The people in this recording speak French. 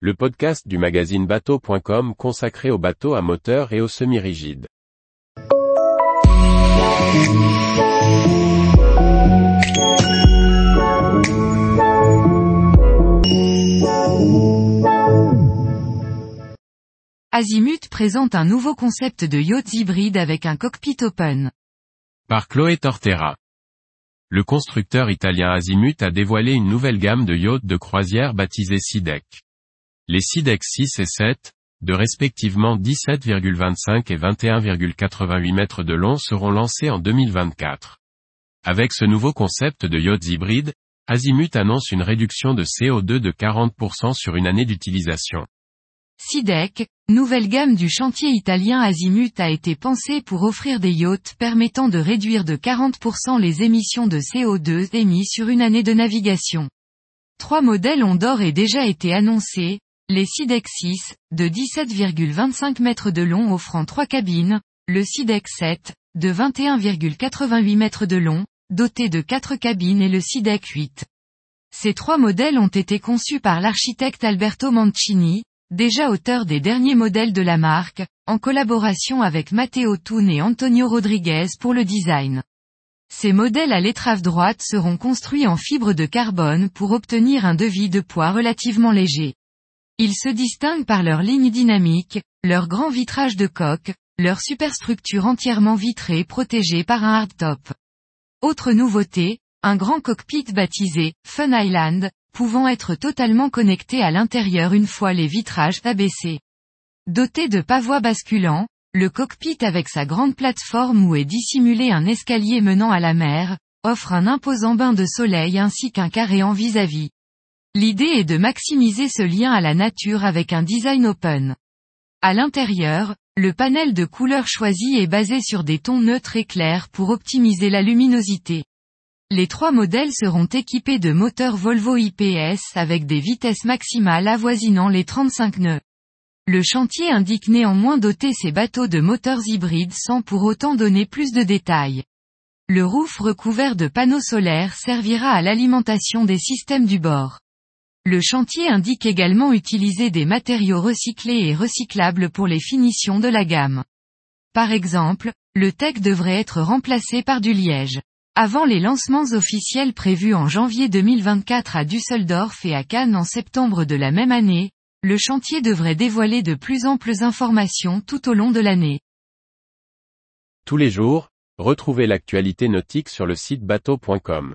le podcast du magazine bateau.com consacré aux bateaux à moteur et aux semi-rigides. Azimut présente un nouveau concept de yacht hybride avec un cockpit open. Par Chloé Tortera. Le constructeur italien Azimut a dévoilé une nouvelle gamme de yachts de croisière baptisée SeaDeck. Les SeaDeck 6 et 7, de respectivement 17,25 et 21,88 mètres de long seront lancés en 2024. Avec ce nouveau concept de yachts hybride, Azimut annonce une réduction de CO2 de 40% sur une année d'utilisation. SeaDeck, nouvelle gamme du chantier italien Azimut a été pensée pour offrir des yachts permettant de réduire de 40% les émissions de CO2 émises sur une année de navigation. Trois modèles ont d'or et déjà été annoncés, les SeaDeck 6, de 17,25 mètres de long offrant trois cabines, le SeaDeck 7, de 21,88 mètres de long, doté de quatre cabines et le SeaDeck 8. Ces trois modèles ont été conçus par l'architecte Alberto Mancini, déjà auteur des derniers modèles de la marque, en collaboration avec Matteo Thun et Antonio Rodriguez pour le design. Ces modèles à l'étrave droite seront construits en fibre de carbone pour obtenir un devis de poids relativement léger. Ils se distinguent par leur ligne dynamique, leur grand vitrage de coque, leur superstructure entièrement vitrée protégée par un hardtop. Autre nouveauté, un grand cockpit baptisé Fun Island, pouvant être totalement connecté à l'intérieur une fois les vitrages abaissés. Doté de pavois basculants, le cockpit avec sa grande plateforme où est dissimulé un escalier menant à la mer, offre un imposant bain de soleil ainsi qu'un carré en vis-à-vis. L'idée est de maximiser ce lien à la nature avec un design open. À l'intérieur, le panel de couleurs choisi est basé sur des tons neutres et clairs pour optimiser la luminosité. Les trois modèles seront équipés de moteurs Volvo IPS avec des vitesses maximales avoisinant les 35 nœuds. Le chantier indique néanmoins doter ces bateaux de moteurs hybrides sans pour autant donner plus de détails. Le roof recouvert de panneaux solaires servira à l'alimentation des systèmes du bord. Le chantier indique également utiliser des matériaux recyclés et recyclables pour les finitions de la gamme. Par exemple, le tech devrait être remplacé par du liège. Avant les lancements officiels prévus en janvier 2024 à Düsseldorf et à Cannes en septembre de la même année, le chantier devrait dévoiler de plus amples informations tout au long de l'année. Tous les jours, retrouvez l'actualité nautique sur le site bateau.com.